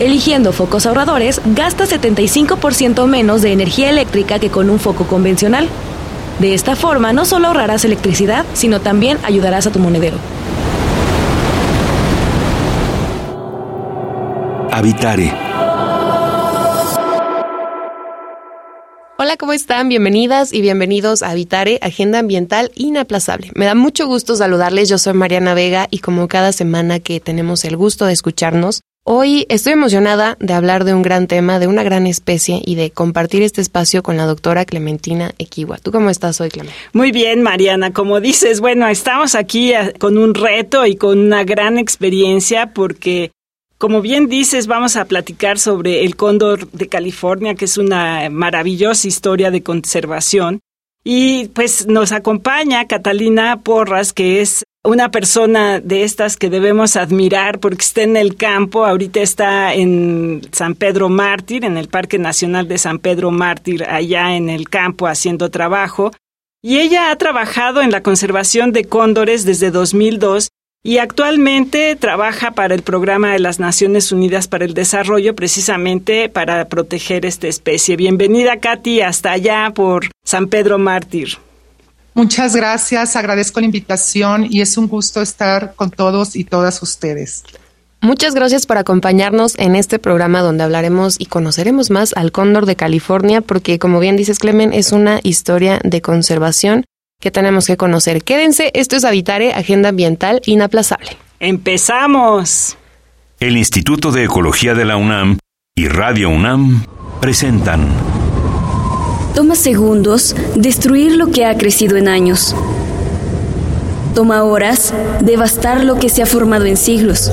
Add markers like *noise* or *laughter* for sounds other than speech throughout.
Eligiendo focos ahorradores, gasta 75% menos de energía eléctrica que con un foco convencional. De esta forma, no solo ahorrarás electricidad, sino también ayudarás a tu monedero. Habitare Hola, ¿cómo están? Bienvenidas y bienvenidos a Habitare, Agenda Ambiental Inaplazable. Me da mucho gusto saludarles, yo soy Mariana Vega y como cada semana que tenemos el gusto de escucharnos, hoy estoy emocionada de hablar de un gran tema, de una gran especie y de compartir este espacio con la doctora Clementina Equiwa. ¿Tú cómo estás hoy, Clementina? Muy bien, Mariana. Como dices, bueno, estamos aquí eh, con un reto y con una gran experiencia porque como bien dices, vamos a platicar sobre el cóndor de California, que es una maravillosa historia de conservación. Y pues nos acompaña Catalina Porras, que es una persona de estas que debemos admirar porque está en el campo, ahorita está en San Pedro Mártir, en el Parque Nacional de San Pedro Mártir, allá en el campo haciendo trabajo. Y ella ha trabajado en la conservación de cóndores desde 2002 y actualmente trabaja para el programa de las Naciones Unidas para el Desarrollo precisamente para proteger esta especie. Bienvenida Katy hasta allá por San Pedro Mártir. Muchas gracias, agradezco la invitación y es un gusto estar con todos y todas ustedes. Muchas gracias por acompañarnos en este programa donde hablaremos y conoceremos más al cóndor de California porque como bien dices Clemen es una historia de conservación que tenemos que conocer. Quédense, esto es Habitare, Agenda Ambiental Inaplazable. ¡Empezamos! El Instituto de Ecología de la UNAM y Radio UNAM presentan. Toma segundos destruir lo que ha crecido en años. Toma horas devastar lo que se ha formado en siglos.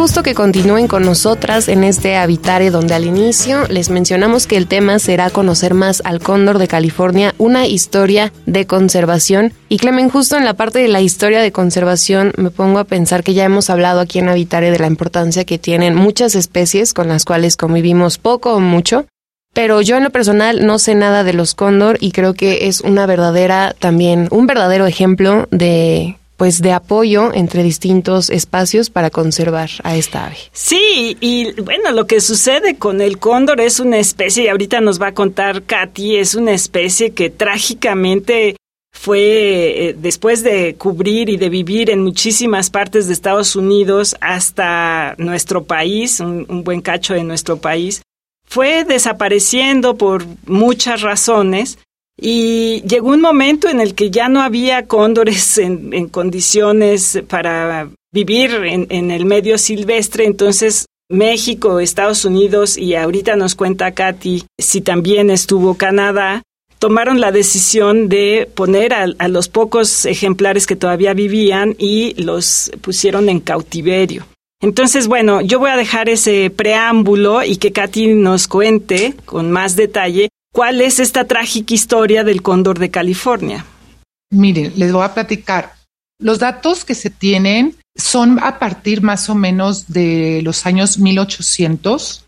Gusto que continúen con nosotras en este Habitare donde al inicio les mencionamos que el tema será conocer más al cóndor de California, una historia de conservación. Y Clemen, justo en la parte de la historia de conservación me pongo a pensar que ya hemos hablado aquí en Habitare de la importancia que tienen muchas especies con las cuales convivimos poco o mucho. Pero yo en lo personal no sé nada de los cóndor y creo que es una verdadera también, un verdadero ejemplo de pues de apoyo entre distintos espacios para conservar a esta ave. Sí, y bueno, lo que sucede con el cóndor es una especie, y ahorita nos va a contar Katy, es una especie que trágicamente fue eh, después de cubrir y de vivir en muchísimas partes de Estados Unidos hasta nuestro país, un buen cacho de nuestro país, fue desapareciendo por muchas razones y llegó un momento en el que ya no había cóndores *laughs* en, condiciones para vivir en, el medio silvestre, entonces México, Estados Unidos y ahorita nos cuenta Katy si también estuvo Canadá, tomaron la decisión de poner a, a los pocos ejemplares que todavía vivían y los pusieron en cautiverio. Entonces, bueno, yo voy a dejar ese preámbulo y que Katy nos cuente con más detalle ¿Cuál es esta trágica historia del cóndor de California? Miren, les voy a platicar. Los datos que se tienen son a partir más o menos de los años 1800,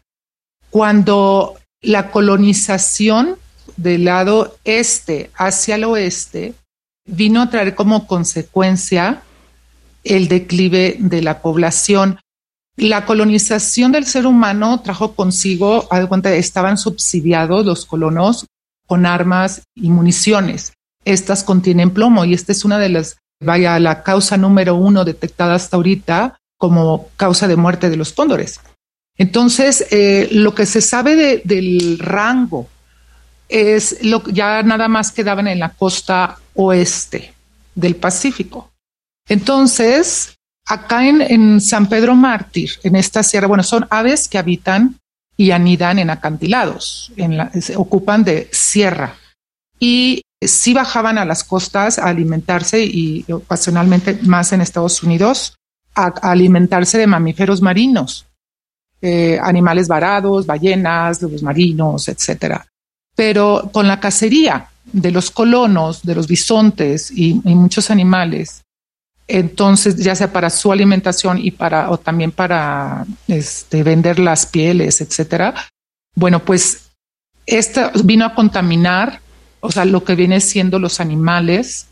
cuando la colonización del lado este hacia el oeste vino a traer como consecuencia el declive de la población. La colonización del ser humano trajo consigo, estaban subsidiados los colonos con armas y municiones. Estas contienen plomo y esta es una de las, vaya, la causa número uno detectada hasta ahorita como causa de muerte de los cóndores. Entonces, eh, lo que se sabe del rango es lo ya nada más quedaban en la costa oeste del Pacífico. Entonces, Acá en, San Pedro Mártir, en esta sierra, bueno, son aves que habitan y anidan en acantilados, se ocupan de sierra. Y sí bajaban a las costas a alimentarse y ocasionalmente más en Estados Unidos, a, alimentarse de mamíferos marinos, eh, animales varados, ballenas, lobos marinos, etcétera. Pero con la cacería de los colonos, de los bisontes y, muchos animales, entonces ya sea para su alimentación y para o también para este, vender las pieles, etcétera. Bueno, pues esta vino a contaminar o sea, lo que viene siendo los animales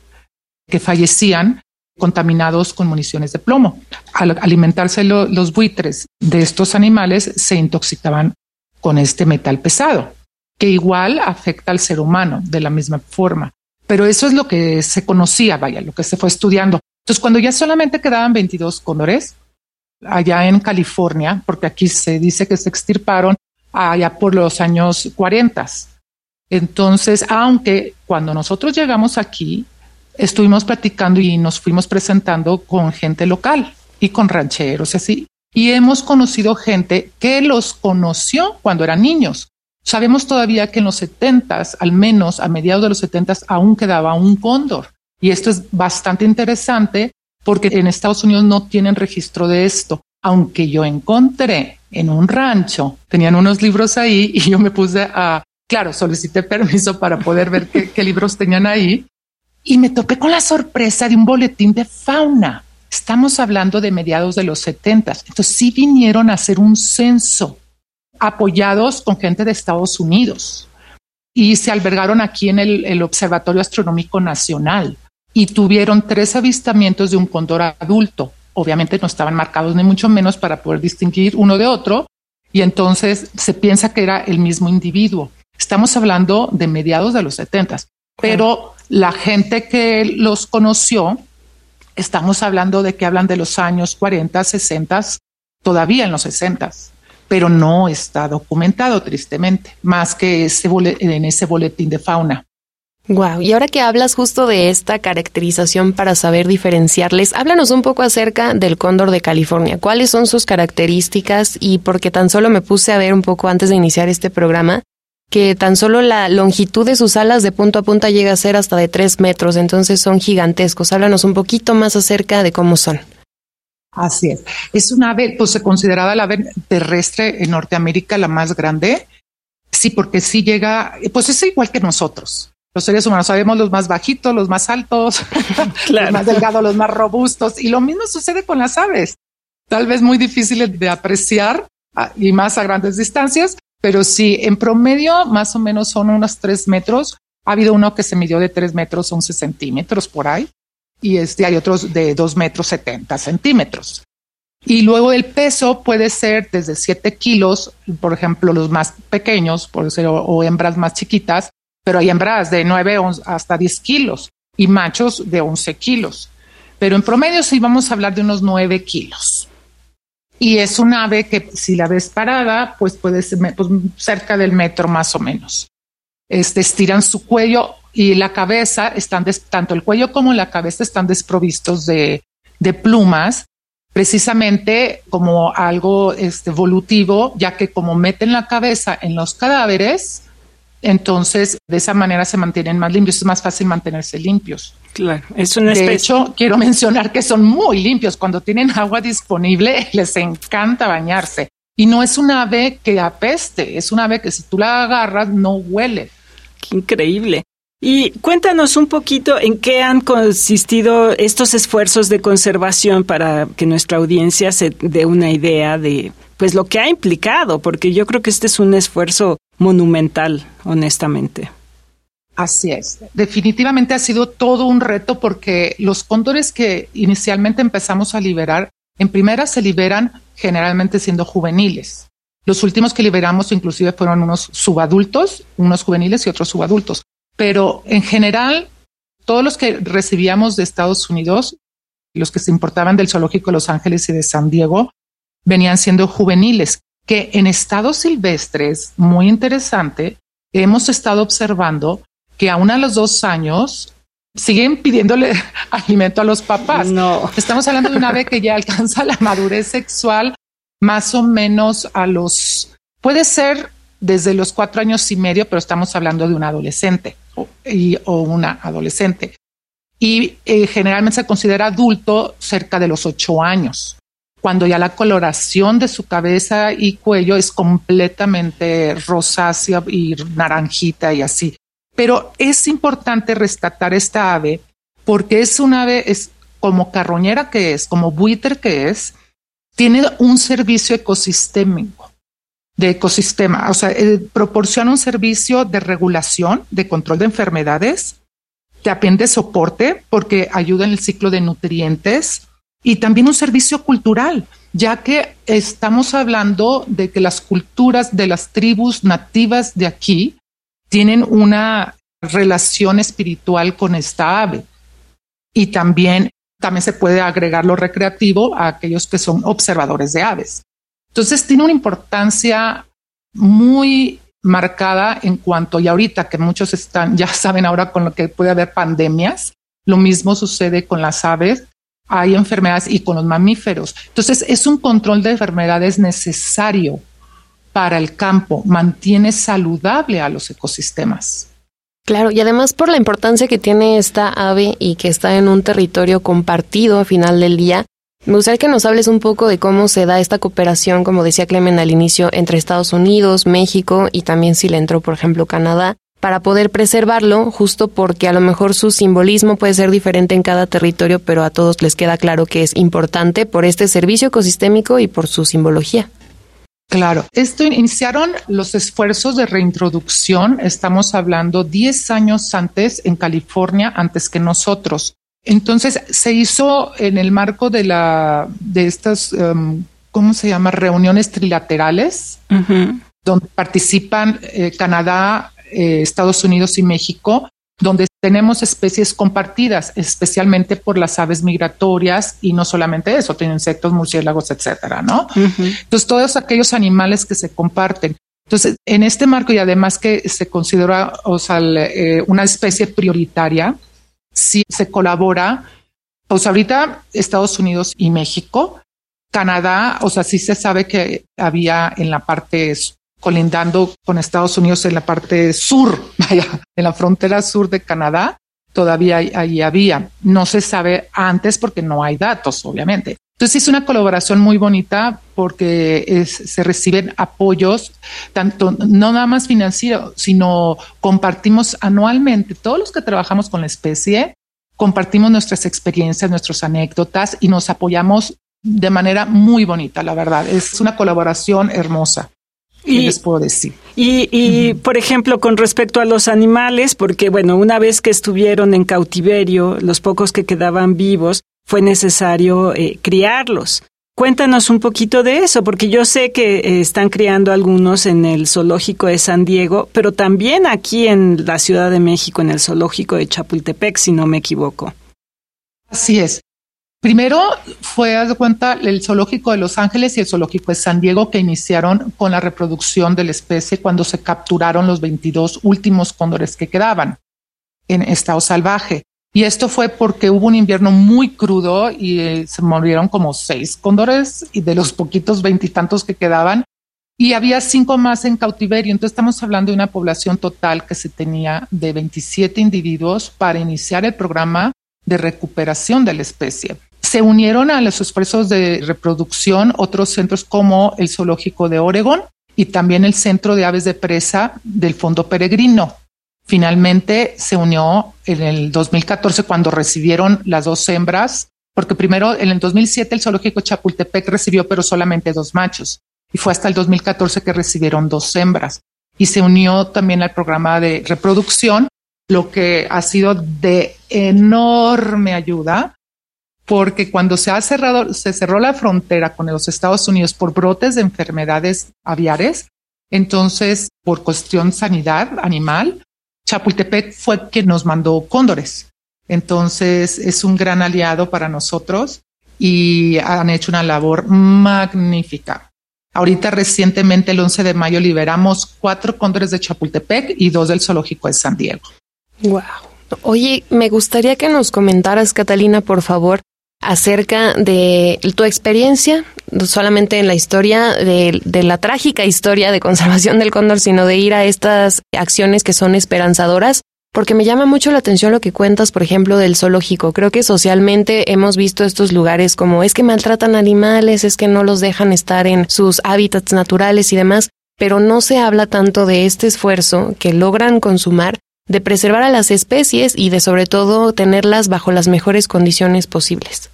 que fallecían contaminados con municiones de plomo. Al alimentarse los buitres de estos animales, se intoxicaban con este metal pesado, que igual afecta al ser humano de la misma forma. Pero eso es lo que se conocía, vaya, lo que se fue estudiando. Entonces, cuando ya solamente quedaban 22 cóndores, allá en California, porque aquí se dice que se extirparon allá por los años 40, entonces, aunque cuando nosotros llegamos aquí, estuvimos platicando y nos fuimos presentando con gente local y con rancheros y así. Y hemos conocido gente que los conoció cuando eran niños. Sabemos todavía que en los setentas, al menos a mediados de los setentas, aún quedaba un cóndor. Y esto es bastante interesante porque en Estados Unidos no tienen registro de esto. Aunque yo encontré en un rancho, tenían unos libros ahí *laughs* y yo me puse a claro, solicité permiso para poder ver qué, libros tenían ahí y me topé con la sorpresa de un boletín de fauna. Estamos hablando de mediados de los 70. Entonces sí vinieron a hacer un censo apoyados con gente de Estados Unidos y se albergaron aquí en el, el Observatorio Astronómico Nacional y tuvieron tres avistamientos de un cóndor adulto. Obviamente no estaban marcados ni mucho menos para poder distinguir uno de otro y entonces se piensa que era el mismo individuo. Estamos hablando de mediados de los 70, pero la gente que los conoció, estamos hablando de que hablan de los años 40, 60, todavía en los 60, pero no está documentado tristemente, más que ese en ese boletín de fauna. Wow, y ahora que hablas justo de esta caracterización para saber diferenciarles, háblanos un poco acerca del cóndor de California. ¿Cuáles son sus características? Y porque tan solo me puse a ver un poco antes de iniciar este programa, que tan solo la longitud de sus alas de punta a punta llega a ser hasta de tres metros, entonces son gigantescos. Háblanos un poquito más acerca de cómo son. Así es. Es una ave, pues se consideraba la ave terrestre en Norteamérica la más grande. Sí, porque sí llega, pues es igual que nosotros. Los seres humanos sabemos los más bajitos, los más altos, *laughs* los más delgados, los más robustos. Y lo mismo sucede con las aves. Tal vez muy difíciles de apreciar ah, y más a grandes distancias, pero sí, en promedio más o menos son unos tres metros. Ha habido uno que se midió de tres metros, once centímetros por ahí, y este, hay otros de dos metros setenta centímetros. Y luego el peso puede ser desde siete kilos, por ejemplo, los más pequeños, por ser, o, hembras más chiquitas, pero hay hembras de nueve hasta diez kilos y machos de once kilos. Pero en promedio sí vamos a hablar de unos nueve kilos. Y es un ave que si la ves parada, pues puede ser pues, cerca del metro más o menos. Este, estiran su cuello y la cabeza, están tanto el cuello como la cabeza están desprovistos de, plumas, precisamente como algo este, evolutivo, ya que como meten la cabeza en los cadáveres, entonces de esa manera se mantienen más limpios, es más fácil mantenerse limpios. Claro, es una especie. De hecho, quiero mencionar que son muy limpios. Cuando tienen agua disponible, *laughs* les encanta bañarse. Y no es un ave que apeste, es un ave que si tú la agarras no huele. Qué increíble. Y cuéntanos un poquito en qué han consistido estos esfuerzos de conservación para que nuestra audiencia se dé una idea de pues lo que ha implicado, porque yo creo que este es un esfuerzo monumental, honestamente. Así es. Definitivamente ha sido todo un reto porque los cóndores que inicialmente empezamos a liberar, en primera se liberan generalmente siendo juveniles. Los últimos que liberamos inclusive fueron unos subadultos, unos juveniles y otros subadultos. Pero en general, todos los que recibíamos de Estados Unidos, los que se importaban del zoológico de Los Ángeles y de San Diego, venían siendo juveniles, que en estados silvestres, muy interesante, hemos estado observando que aún a los dos años siguen pidiéndole *laughs* alimento a los papás. No. Estamos hablando de una ave que ya alcanza la madurez sexual más o menos a los Puede ser desde los cuatro años y medio, pero estamos hablando de un adolescente o, o una adolescente. Y eh, generalmente se considera adulto cerca de los ocho años, cuando ya la coloración de su cabeza y cuello es completamente rosácea y naranjita y así. Pero es importante rescatar esta ave porque es un ave, es como carroñera que es, como buitre que es, tiene un servicio ecosistémico de ecosistema, o sea, eh, proporciona un servicio de regulación, de control de enfermedades, también de soporte porque ayuda en el ciclo de nutrientes y también un servicio cultural, ya que estamos hablando de que las culturas de las tribus nativas de aquí tienen una relación espiritual con esta ave. Y también, también se puede agregar lo recreativo a aquellos que son observadores de aves. Entonces tiene una importancia muy marcada en cuanto, y ahorita que muchos están, ya *laughs* saben ahora con lo que puede haber pandemias, lo mismo sucede con las aves, hay enfermedades y con los mamíferos. Entonces es un control de enfermedades necesario para el campo, mantiene saludable a los ecosistemas. Claro, y además por la importancia que tiene esta ave y que está en un territorio compartido a final del día, me gustaría que nos hables un poco de cómo se da esta cooperación, como decía Clemen al inicio, entre Estados Unidos, México y también si le entró, por ejemplo, Canadá, para poder preservarlo, justo porque a lo mejor su simbolismo puede ser diferente en cada territorio, pero a todos les queda claro que es importante por este servicio ecosistémico y por su simbología. Claro, esto iniciaron los esfuerzos de reintroducción, estamos hablando 10 años antes en California, antes que nosotros. Entonces se hizo en el marco de la de estas um, ¿cómo se llama? reuniones trilaterales donde participan eh, Canadá, eh, Estados Unidos y México, donde tenemos especies compartidas, especialmente por las aves migratorias y no solamente eso, tienen insectos, murciélagos, etcétera, ¿no? Entonces, todos aquellos animales que se comparten. Entonces, en este marco y además que se considera, o sea, eh, una especie prioritaria, si se colabora, pues ahorita Estados Unidos y México, Canadá, o sea, sí se sabe que había en la parte colindando con Estados Unidos en la parte sur, *laughs* vaya, en la frontera sur de Canadá, todavía ahí había. No se sabe antes porque no hay datos, obviamente. Entonces es una colaboración muy bonita porque se reciben apoyos, tanto no nada más financieros, sino compartimos anualmente, todos los que trabajamos con la especie, compartimos nuestras experiencias, nuestras anécdotas y nos apoyamos de manera muy bonita, la verdad. Es una colaboración hermosa. Y, les puedo decir. Y, por ejemplo, con respecto a los animales, porque bueno, una vez que estuvieron en cautiverio, los pocos que quedaban vivos, fue necesario eh, criarlos. Cuéntanos un poquito de eso, porque yo sé que eh, están criando algunos en el zoológico de San Diego, pero también aquí en la Ciudad de México, en el zoológico de Chapultepec, si no me equivoco. Así es. Primero fue, haz de cuenta, el zoológico de Los Ángeles y el zoológico de San Diego que iniciaron con la reproducción de la especie cuando se capturaron los 22 últimos cóndores que quedaban en estado salvaje. Y esto fue porque hubo un invierno muy crudo y eh, se murieron como seis cóndores y de los poquitos veintitantos que quedaban. Y había cinco más en cautiverio. Entonces estamos hablando de una población total que se tenía de 27 individuos para iniciar el programa de recuperación de la especie. Se unieron a los esfuerzos de reproducción otros centros como el Zoológico de Oregon y también el Centro de Aves de Presa del Fondo Peregrino. Finalmente se unió en el 2014 cuando recibieron las dos hembras, porque primero en el 2007 el zoológico Chapultepec recibió pero solamente dos machos y fue hasta el 2014 que recibieron dos hembras y se unió también al programa de reproducción, lo que ha sido de enorme ayuda porque cuando se ha cerrado, se cerró la frontera con los Estados Unidos por brotes de enfermedades aviares, entonces por cuestión sanidad animal, Chapultepec fue quien nos mandó cóndores. Entonces es un gran aliado para nosotros y han hecho una labor magnífica. Ahorita recientemente, el 11 de mayo, liberamos cuatro cóndores de Chapultepec y dos del zoológico de San Diego. Wow. Oye, me gustaría que nos comentaras, Catalina, por favor, acerca de tu experiencia solamente en la historia de, de, la trágica historia de conservación del cóndor, sino de ir a estas acciones que son esperanzadoras. Porque me llama mucho la atención lo que cuentas, por ejemplo, del zoológico. Creo que socialmente hemos visto estos lugares como es que maltratan animales, es que no los dejan estar en sus hábitats naturales y demás, pero no se habla tanto de este esfuerzo que logran consumar de preservar a las especies y de sobre todo tenerlas bajo las mejores condiciones posibles.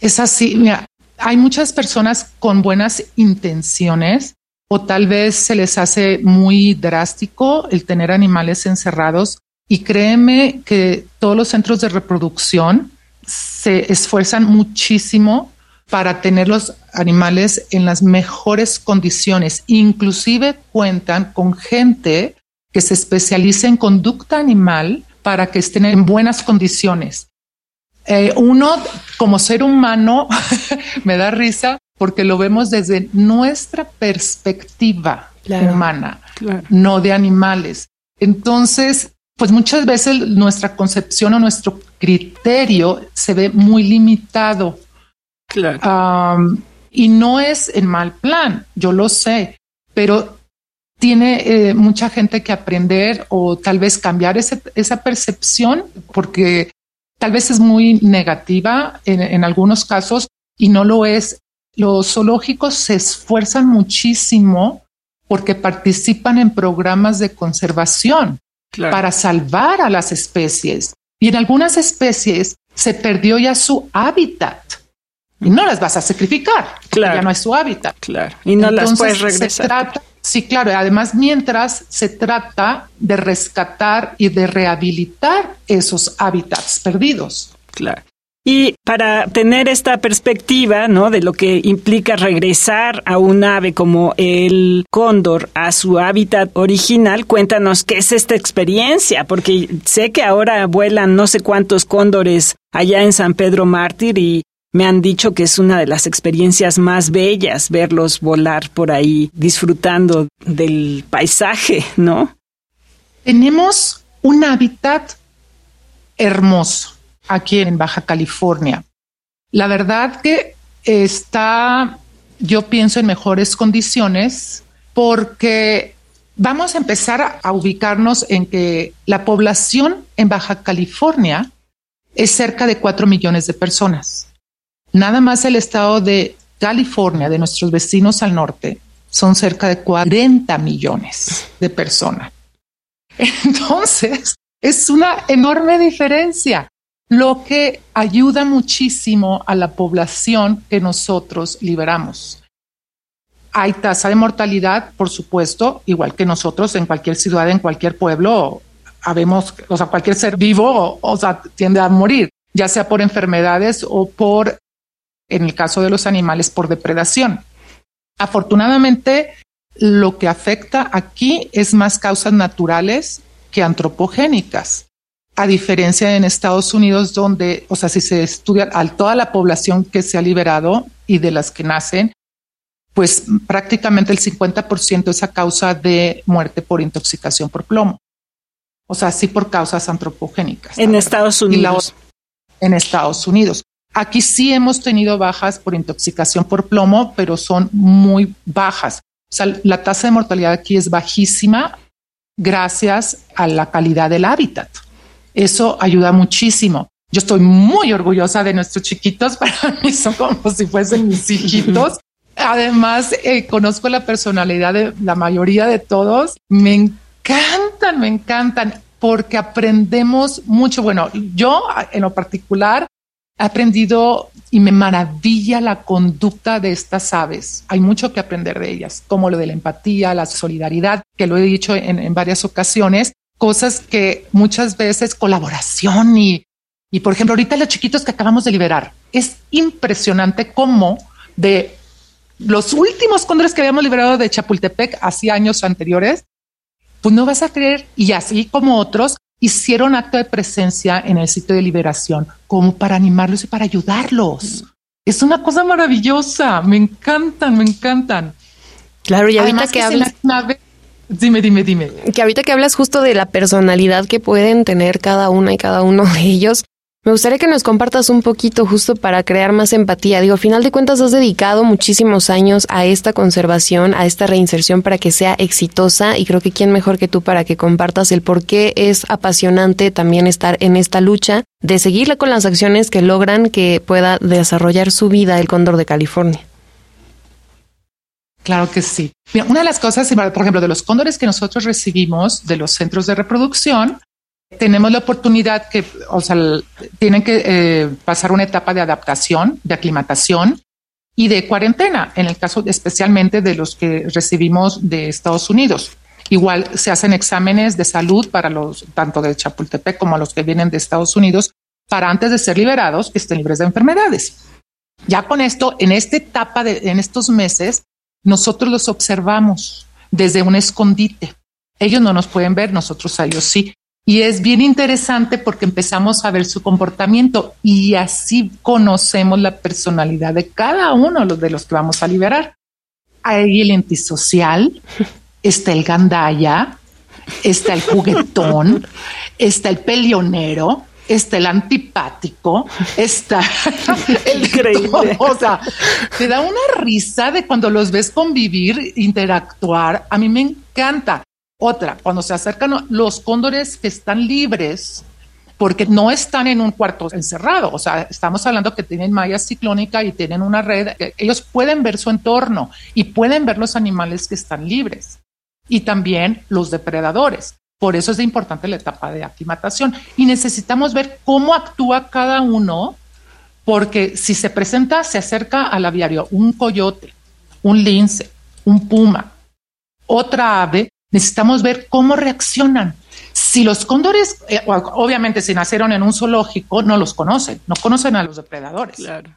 Es así, mira, hay muchas personas con buenas intenciones o tal vez se les hace muy drástico el tener animales encerrados y créeme que todos los centros de reproducción se esfuerzan muchísimo para tener los animales en las mejores condiciones. Inclusive cuentan con gente que se especializa en conducta animal para que estén en buenas condiciones. Eh, uno, como ser humano, *laughs* me da risa porque lo vemos desde nuestra perspectiva humana, no de animales. Entonces, pues muchas veces nuestra concepción o nuestro criterio se ve muy limitado. y no es en mal plan, yo lo sé, pero tiene eh, mucha gente que aprender o tal vez cambiar esa percepción porque tal vez es muy negativa en, algunos casos y no lo es. Los zoológicos se esfuerzan muchísimo porque participan en programas de conservación para salvar a las especies. Y en algunas especies se perdió ya su hábitat. Y no las vas a sacrificar, claro. ya no es su hábitat. Claro. Y no las puedes regresar. Sí, claro. Además, mientras se trata de rescatar y de rehabilitar esos hábitats perdidos. Claro. Y para tener esta perspectiva, ¿no? De lo que implica regresar a un ave como el cóndor a su hábitat original, cuéntanos qué es esta experiencia, porque sé que ahora vuelan no sé cuántos cóndores allá en San Pedro Mártir y me han dicho que es una de las experiencias más bellas verlos volar por ahí disfrutando del paisaje, ¿no? Tenemos un hábitat hermoso aquí en Baja California. La verdad que está, yo pienso, en mejores condiciones porque vamos a empezar a ubicarnos en que la población en Baja California es cerca de cuatro millones de personas. Nada más el estado de California, de nuestros vecinos al norte, son cerca de 40 millones de personas. Entonces, es una enorme diferencia, lo que ayuda muchísimo a la población que nosotros liberamos. Hay tasa de mortalidad, por supuesto, igual que nosotros en cualquier ciudad, en cualquier pueblo, habemos, o sea, cualquier ser vivo, o sea, tiende a morir, ya sea por enfermedades o por en el caso de los animales por depredación. Afortunadamente, lo que afecta aquí es más causas naturales que antropogénicas. A diferencia en Estados Unidos, donde, o sea, si se estudia a toda la población que se ha liberado y de las que nacen, pues prácticamente el 50% es a causa de muerte por intoxicación por plomo. O sea, sí por causas antropogénicas. En Estados Unidos. en Estados Unidos. Aquí sí hemos tenido bajas por intoxicación por plomo, pero son muy bajas. O sea, la tasa de mortalidad aquí es bajísima gracias a la calidad del hábitat. Eso ayuda muchísimo. Yo estoy muy orgullosa de nuestros chiquitos. *laughs* Para mí son como si fuesen mis hijitos. Además, eh, conozco la personalidad de la mayoría de todos. Me encantan, me encantan porque aprendemos mucho. Bueno, yo en lo particular aprendido y me maravilla la conducta de estas aves. Hay mucho que aprender de ellas, como lo de la empatía, la solidaridad, que lo he dicho en, varias ocasiones, cosas que muchas veces colaboración y, y, por ejemplo, ahorita los chiquitos que acabamos de liberar, es impresionante cómo de los últimos cóndores que habíamos liberado de Chapultepec hace años anteriores, pues no vas a creer, y así como otros, hicieron acto de presencia en el sitio de liberación como para animarlos y para ayudarlos. Es una cosa maravillosa, me encantan, me encantan. Claro, y ahorita que, hablas... Dime, dime, dime. Que ahorita que hablas justo de la personalidad que pueden tener cada una y cada uno de ellos, Me gustaría que nos compartas un poquito justo para crear más empatía. Digo, a final de cuentas has dedicado muchísimos años a esta conservación, a esta reinserción para que sea exitosa y creo que quién mejor que tú para que compartas el por qué es apasionante también estar en esta lucha de seguirle con las acciones que logran que pueda desarrollar su vida el cóndor de California. Claro que sí. una de las cosas, por ejemplo, de los cóndores que nosotros recibimos de los centros de reproducción, tenemos la oportunidad que, o sea, tienen que eh, pasar una etapa de adaptación, de aclimatación y de cuarentena, en el caso especialmente de los que recibimos de Estados Unidos. Igual se hacen exámenes de salud para los, tanto de Chapultepec como los que vienen de Estados Unidos, para antes de ser liberados, que estén libres de enfermedades. Ya con esto, en esta etapa de, en estos meses, nosotros los observamos desde un escondite. Ellos no nos pueden ver, nosotros a ellos sí. Y es bien interesante porque empezamos a ver su comportamiento y así conocemos la personalidad de cada uno de los que vamos a liberar. Hay el antisocial, *laughs* está el gandaya, está el juguetón, está el pelionero, está el antipático, está *laughs* el increíble. o sea, te da una risa de cuando los ves convivir, interactuar. A mí me encanta. Otra, cuando se acercan los cóndores que están libres, porque no están en un cuarto encerrado, o sea, estamos hablando que tienen malla ciclónica y tienen una red, ellos pueden ver su entorno y pueden ver los animales que están libres y también los depredadores. Por eso es importante la etapa de aclimatación y necesitamos ver cómo actúa cada uno, porque si se presenta, se acerca al aviario un coyote, un lince, un puma, otra ave, necesitamos ver cómo reaccionan. Si los cóndores, eh, obviamente si nacieron en un zoológico, no los conocen, no conocen a los depredadores. Claro.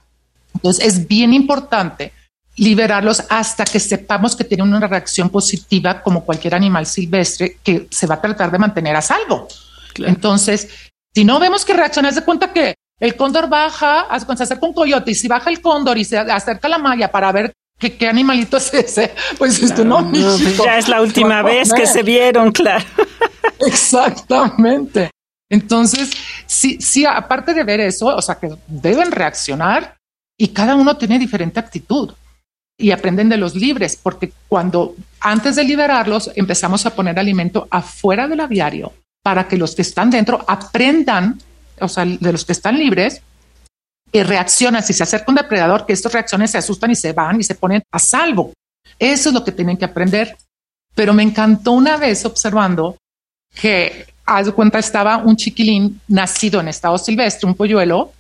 Entonces es bien importante liberarlos hasta que sepamos que tienen una reacción positiva como cualquier animal silvestre que se va a tratar de mantener a salvo. Entonces, si no vemos que reacciona, de cuenta que el cóndor baja, se acerca un coyote y si baja el cóndor y se acerca la malla para ver ¿Qué, animalito es ese? Pues esto no, Ya es la última vez que se vieron, claro. *laughs* Exactamente. Entonces, sí, sí, aparte de ver eso, o sea, que deben reaccionar y cada uno tiene diferente actitud y aprenden de los libres, porque cuando antes de liberarlos empezamos a poner alimento afuera del aviario para que los que están dentro aprendan, o sea, de los que están libres, que reaccionan, si se acerca un depredador, que estos reacciones se asustan y se van y se ponen a salvo. Eso es lo que tienen que aprender. Pero me encantó una vez observando que, a su cuenta, estaba un chiquilín nacido en estado silvestre, un polluelo,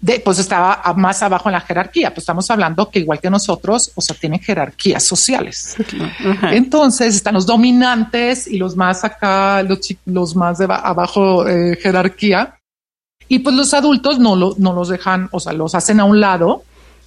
de, pues estaba más abajo en la jerarquía. Pues estamos hablando que igual que nosotros, o sea, tienen jerarquías sociales. Entonces están los dominantes y los más acá, los, los más de abajo eh, jerarquía y pues los adultos no, lo, no los dejan, o sea, los hacen a un lado,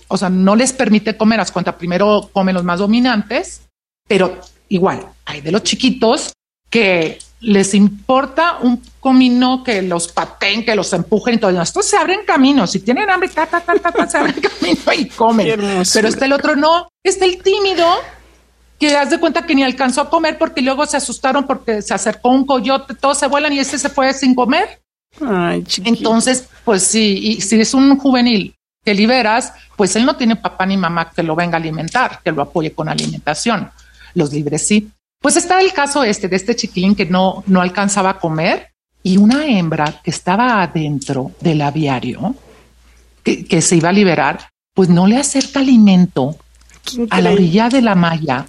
o sea, no les permite comer, haz cuenta, primero comen los más dominantes, pero igual, hay de los chiquitos que les importa un comino que los paten, que los empujen y todo. Estos se abren caminos. Si tienen hambre, ta, ta, ta, ta, se abren *laughs* camino y comen. Pero este el otro no. Este el tímido que haz de cuenta que ni alcanzó a comer porque luego se asustaron porque se acercó un coyote, todos se vuelan y este se fue sin comer. Entonces, pues sí, y si es un juvenil que liberas, pues él no tiene papá ni mamá que lo venga a alimentar, que lo apoye con alimentación. Los libres sí. Pues está el caso este de este chiquilín que no, no alcanzaba a comer y una hembra que estaba adentro del aviario, que, que se iba a liberar, pues no le acerca alimento a la orilla de la malla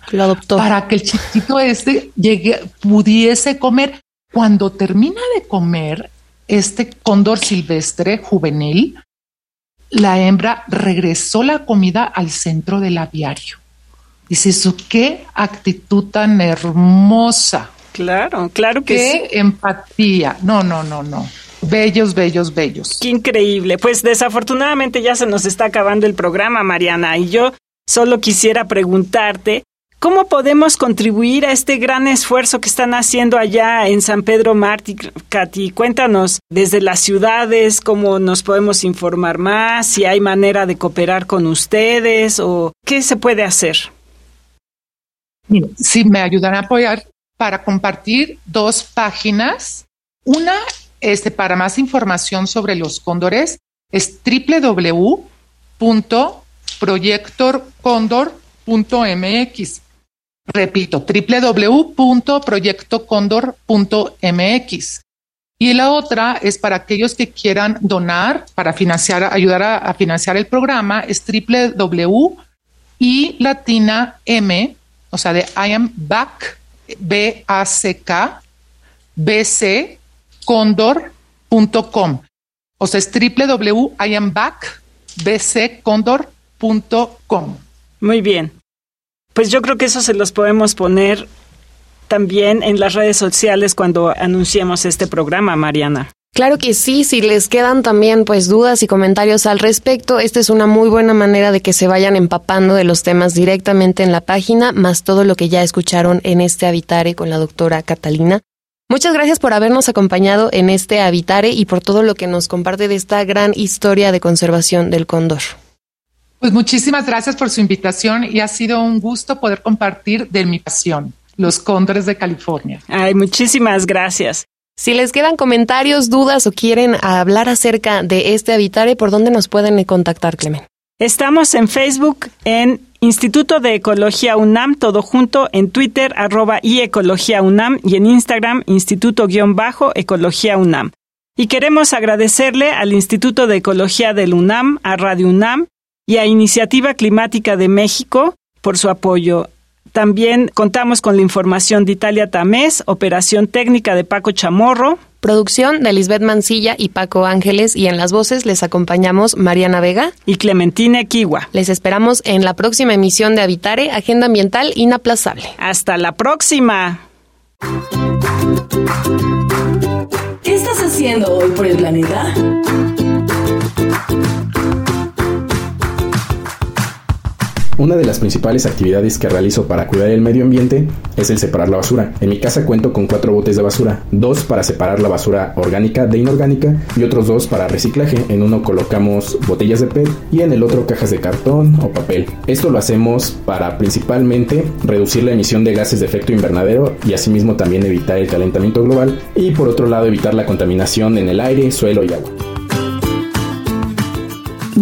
para que el chiquito este llegue, pudiese comer. Cuando termina de comer, este cóndor silvestre juvenil, la hembra regresó la comida al centro del aviario. Dice eso, qué actitud tan hermosa. Claro, claro que qué empatía. No, no, no, no. Bellos, bellos, bellos. Qué increíble. Pues desafortunadamente ya se nos está acabando el programa, Mariana, y yo solo quisiera preguntarte ¿Cómo podemos contribuir a este gran esfuerzo que están haciendo allá en San Pedro Martí, Katy? Cuéntanos desde las ciudades, cómo nos podemos informar más, si hay manera de cooperar con ustedes o qué se puede hacer. Si me ayudan a apoyar para compartir dos páginas. Una este, para más información sobre los cóndores es www.proyectorcondor.mx. Repito, www.proyectocondor.mx. Y la otra es para aquellos que quieran donar para financiar, ayudar a, financiar el programa, es www y m, o sea, de I am back, B A C K, B C condor.com. O sea, es www.iamback.bccondor.com. Muy bien. Pues yo creo que eso se los podemos poner también en las redes sociales cuando anunciemos este programa, Mariana. Claro que sí, si les quedan también pues dudas y comentarios al respecto, esta es una muy buena manera de que se vayan empapando de los temas directamente en la página, más todo lo que ya escucharon en este Habitare con la doctora Catalina. Muchas gracias por habernos acompañado en este Habitare y por todo lo que nos comparte de esta gran historia de conservación del cóndor. Pues muchísimas gracias por su invitación y ha sido un gusto poder compartir de mi pasión, los cóndores de California. Ay, muchísimas gracias. Si les quedan comentarios, dudas o quieren hablar acerca de este Habitare, ¿por dónde nos pueden contactar, Clemen? Estamos en Facebook en Instituto de Ecología UNAM, todo junto, en Twitter, arroba y Ecología UNAM y en Instagram, Instituto-Ecología UNAM. Y queremos agradecerle al Instituto de Ecología del UNAM, a Radio UNAM y a Iniciativa Climática de México por su apoyo. También contamos con la información de Italia Tamés, operación técnica de Paco Chamorro, Producción de Lisbeth Mancilla y Paco Ángeles y en las voces les acompañamos Mariana Vega y Clementina Kiwa. Les esperamos en la próxima emisión de Habitare, Agenda Ambiental Inaplazable. Hasta la próxima. ¿Qué estás haciendo hoy por el planeta? Una de las principales actividades que realizo para cuidar el medio ambiente es el separar la basura. En mi casa cuento con cuatro botes de basura, dos para separar la basura orgánica de inorgánica y otros dos para reciclaje. En uno colocamos botellas de PET y en el otro cajas de cartón o papel. Esto lo hacemos para principalmente reducir la emisión de gases de efecto invernadero y asimismo también evitar el calentamiento global y por otro lado evitar la contaminación en el aire, suelo y agua.